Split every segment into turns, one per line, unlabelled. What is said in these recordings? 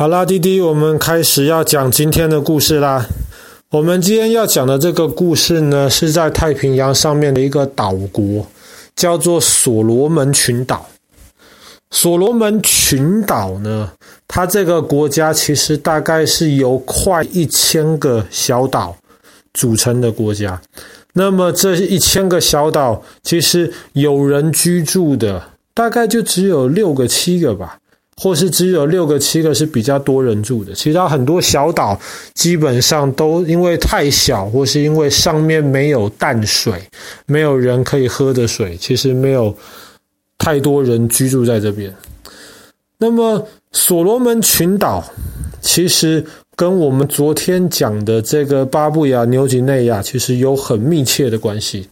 好啦，滴滴，我们开始要讲今天的故事啦。我们今天要讲的这个故事呢，是在太平洋上面的一个岛国，叫做所罗门群岛。所罗门群岛呢，它这个国家其实大概是由快一千个小岛组成的国家。那么这一千个小岛，其实有人居住的大概就只有六个、七个吧。或是只有六个、七个是比较多人住的，其他很多小岛基本上都因为太小，或是因为上面没有淡水，没有人可以喝的水，其实没有太多人居住在这边。那么所罗门群岛其实跟我们昨天讲的这个巴布亚纽几内亚其实有很密切的关系，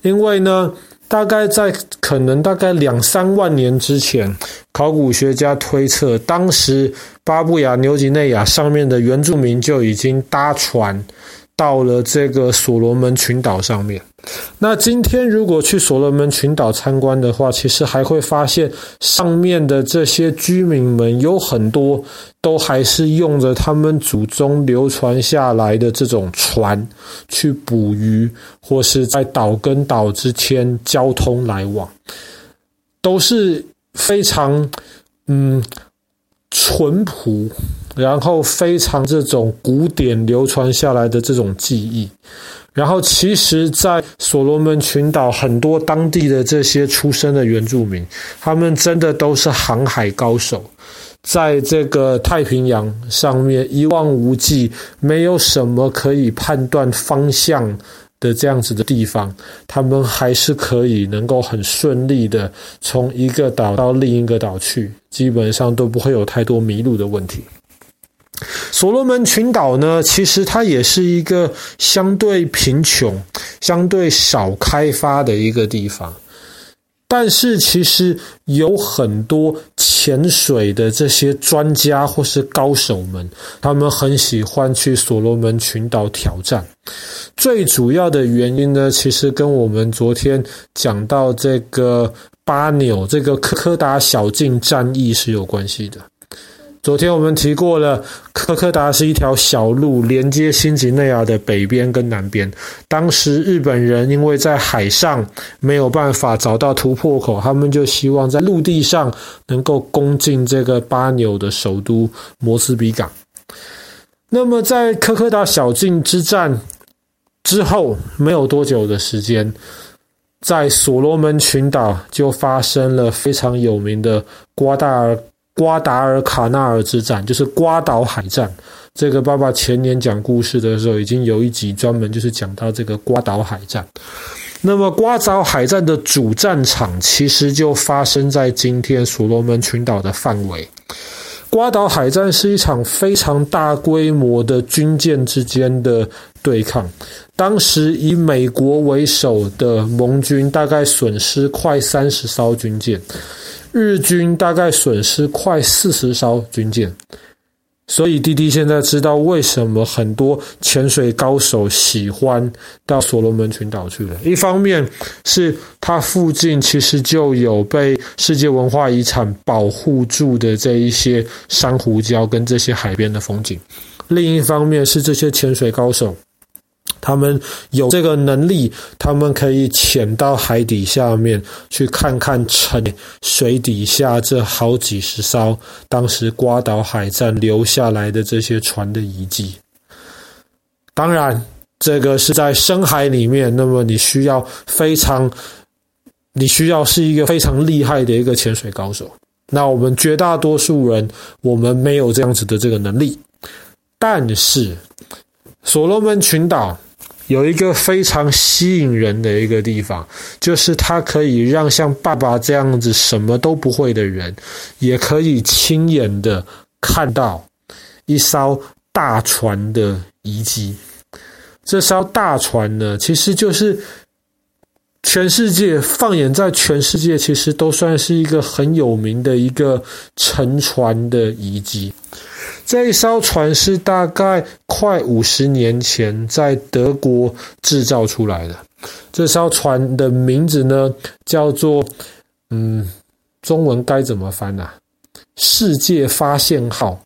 因为呢。大概在可能大概两三万年之前，考古学家推测，当时巴布亚牛几内亚上面的原住民就已经搭船。到了这个所罗门群岛上面，那今天如果去所罗门群岛参观的话，其实还会发现上面的这些居民们有很多都还是用着他们祖宗流传下来的这种船去捕鱼，或是在岛跟岛之间交通来往，都是非常嗯淳朴。然后非常这种古典流传下来的这种记忆，然后其实，在所罗门群岛很多当地的这些出生的原住民，他们真的都是航海高手，在这个太平洋上面一望无际，没有什么可以判断方向的这样子的地方，他们还是可以能够很顺利的从一个岛到另一个岛去，基本上都不会有太多迷路的问题。所罗门群岛呢，其实它也是一个相对贫穷、相对少开发的一个地方，但是其实有很多潜水的这些专家或是高手们，他们很喜欢去所罗门群岛挑战。最主要的原因呢，其实跟我们昨天讲到这个巴纽这个科科达小径战役是有关系的。昨天我们提过了，科科达是一条小路，连接新几内亚的北边跟南边。当时日本人因为在海上没有办法找到突破口，他们就希望在陆地上能够攻进这个巴纽的首都摩斯比港。那么在科科达小径之战之后，没有多久的时间，在所罗门群岛就发生了非常有名的瓜达尔。瓜达尔卡纳尔之战就是瓜岛海战，这个爸爸前年讲故事的时候，已经有一集专门就是讲到这个瓜岛海战。那么瓜岛海战的主战场其实就发生在今天所罗门群岛的范围。瓜岛海战是一场非常大规模的军舰之间的对抗，当时以美国为首的盟军大概损失快三十艘军舰。日军大概损失快四十艘军舰，所以滴滴现在知道为什么很多潜水高手喜欢到所罗门群岛去了。一方面是它附近其实就有被世界文化遗产保护住的这一些珊瑚礁跟这些海边的风景；另一方面是这些潜水高手。他们有这个能力，他们可以潜到海底下面去看看沉水底下这好几十艘当时瓜岛海战留下来的这些船的遗迹。当然，这个是在深海里面，那么你需要非常，你需要是一个非常厉害的一个潜水高手。那我们绝大多数人，我们没有这样子的这个能力，但是。所罗门群岛有一个非常吸引人的一个地方，就是它可以让像爸爸这样子什么都不会的人，也可以亲眼的看到一艘大船的遗迹。这艘大船呢，其实就是全世界，放眼在全世界，其实都算是一个很有名的一个沉船的遗迹。这一艘船是大概快五十年前在德国制造出来的。这艘船的名字呢，叫做嗯，中文该怎么翻啊？世界发现号，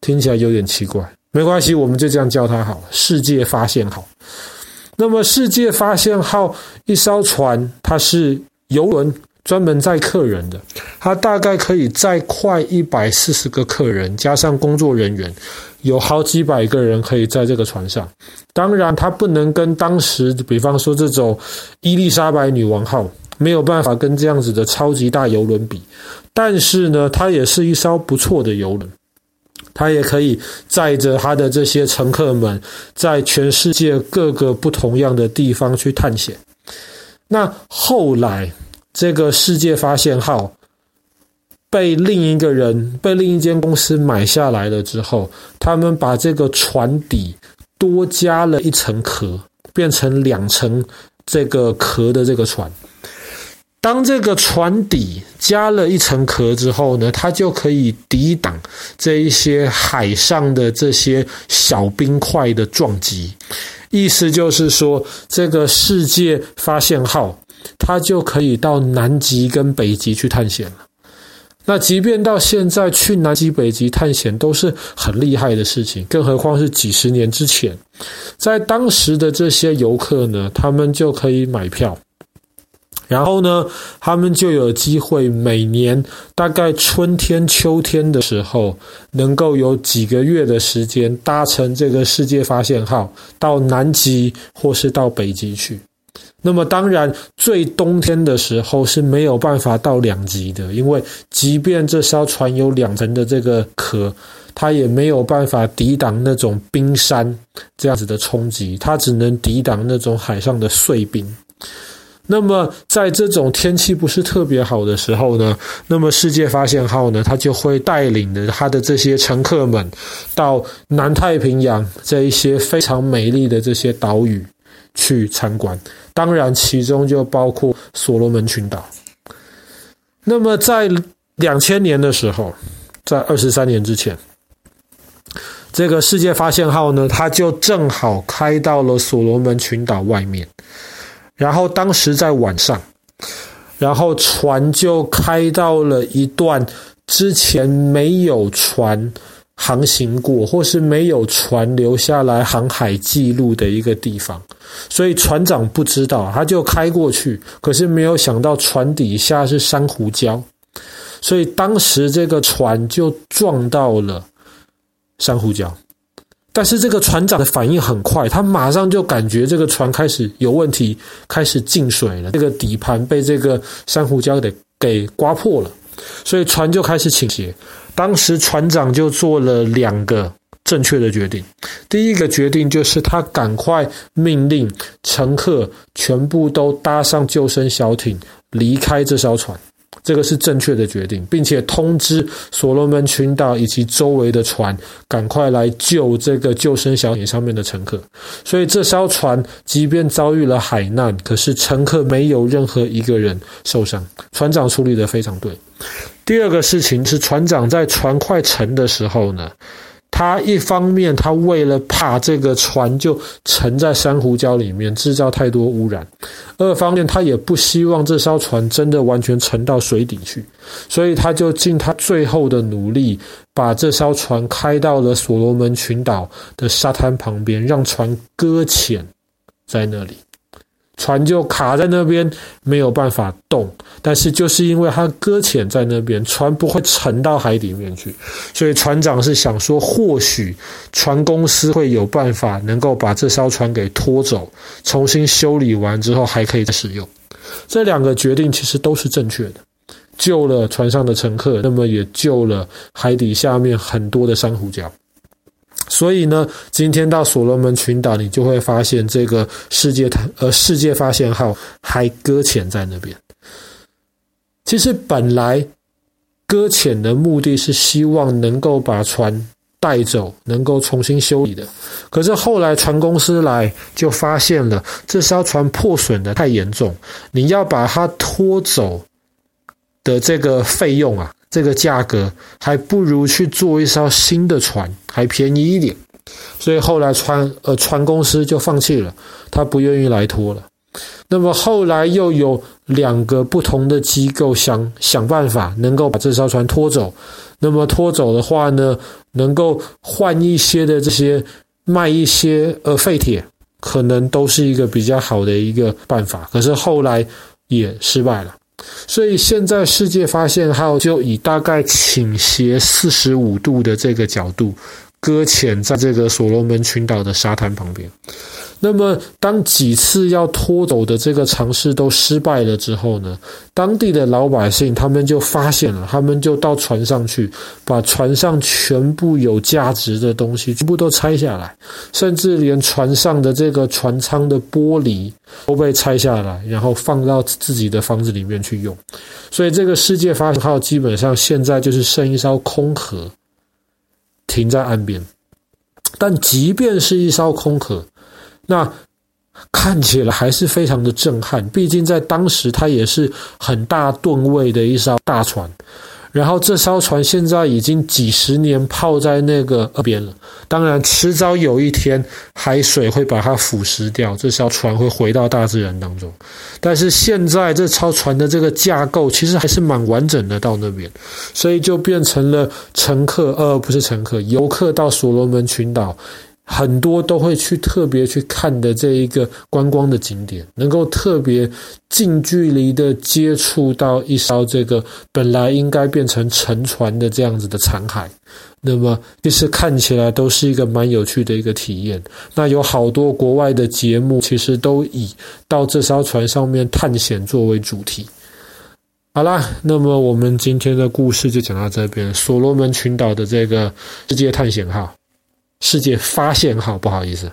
听起来有点奇怪，没关系，我们就这样叫它好了。世界发现号。那么，世界发现号一艘船，它是游轮，专门载客人的。它大概可以载快一百四十个客人，加上工作人员，有好几百个人可以在这个船上。当然，它不能跟当时，比方说这种伊丽莎白女王号，没有办法跟这样子的超级大游轮比。但是呢，它也是一艘不错的游轮。它也可以载着他的这些乘客们，在全世界各个不同样的地方去探险。那后来，这个世界发现号被另一个人、被另一间公司买下来了之后，他们把这个船底多加了一层壳，变成两层这个壳的这个船。当这个船底加了一层壳之后呢，它就可以抵挡这一些海上的这些小冰块的撞击。意思就是说，这个世界发现号他就可以到南极跟北极去探险了。那即便到现在去南极、北极探险都是很厉害的事情，更何况是几十年之前，在当时的这些游客呢，他们就可以买票。然后呢，他们就有机会每年大概春天、秋天的时候，能够有几个月的时间搭乘这个世界发现号到南极或是到北极去。那么当然，最冬天的时候是没有办法到两极的，因为即便这艘船有两层的这个壳，它也没有办法抵挡那种冰山这样子的冲击，它只能抵挡那种海上的碎冰。那么，在这种天气不是特别好的时候呢，那么世界发现号呢，它就会带领着它的这些乘客们到南太平洋这一些非常美丽的这些岛屿去参观。当然，其中就包括所罗门群岛。那么，在两千年的时候，在二十三年之前，这个世界发现号呢，它就正好开到了所罗门群岛外面。然后当时在晚上，然后船就开到了一段之前没有船航行过，或是没有船留下来航海记录的一个地方，所以船长不知道，他就开过去，可是没有想到船底下是珊瑚礁，所以当时这个船就撞到了珊瑚礁。但是这个船长的反应很快，他马上就感觉这个船开始有问题，开始进水了。这个底盘被这个珊瑚礁给给刮破了，所以船就开始倾斜。当时船长就做了两个正确的决定。第一个决定就是他赶快命令乘客全部都搭上救生小艇，离开这艘船。这个是正确的决定，并且通知所罗门群岛以及周围的船赶快来救这个救生小艇上面的乘客。所以这艘船即便遭遇了海难，可是乘客没有任何一个人受伤。船长处理得非常对。第二个事情是，船长在船快沉的时候呢，他一方面，他为了怕这个船就沉在珊瑚礁里面，制造太多污染；二方面，他也不希望这艘船真的完全沉到水底去，所以他就尽他最后的努力，把这艘船开到了所罗门群岛的沙滩旁边，让船搁浅在那里。船就卡在那边，没有办法动。但是就是因为它搁浅在那边，船不会沉到海里面去，所以船长是想说，或许船公司会有办法能够把这艘船给拖走，重新修理完之后还可以再使用。这两个决定其实都是正确的，救了船上的乘客，那么也救了海底下面很多的珊瑚礁。所以呢，今天到所罗门群岛，你就会发现这个世界呃世界发现号还搁浅在那边。其实本来搁浅的目的是希望能够把船带走，能够重新修理的。可是后来船公司来就发现了这艘船破损的太严重，你要把它拖走的这个费用啊。这个价格还不如去做一艘新的船还便宜一点，所以后来船呃船公司就放弃了，他不愿意来拖了。那么后来又有两个不同的机构想想办法能够把这艘船拖走，那么拖走的话呢，能够换一些的这些卖一些呃废铁，可能都是一个比较好的一个办法。可是后来也失败了，所以现在世界发现号就以大概倾斜四十五度的这个角度搁浅在这个所罗门群岛的沙滩旁边。那么，当几次要拖走的这个尝试都失败了之后呢，当地的老百姓他们就发现了，他们就到船上去，把船上全部有价值的东西全部都拆下来，甚至连船上的这个船舱的玻璃都被拆下来，然后放到自己的房子里面去用。所以，这个世界发现号基本上现在就是剩一艘空壳停在岸边。但即便是一艘空壳，那看起来还是非常的震撼，毕竟在当时它也是很大吨位的一艘大船，然后这艘船现在已经几十年泡在那个岸边了。当然，迟早有一天海水会把它腐蚀掉，这艘船会回到大自然当中。但是现在这艘船的这个架构其实还是蛮完整的，到那边，所以就变成了乘客，呃，不是乘客，游客到所罗门群岛。很多都会去特别去看的这一个观光的景点，能够特别近距离的接触到一艘这个本来应该变成沉船的这样子的残骸，那么其实看起来都是一个蛮有趣的一个体验。那有好多国外的节目，其实都以到这艘船上面探险作为主题。好啦，那么我们今天的故事就讲到这边，所罗门群岛的这个世界探险号。世界发现号，不好意思。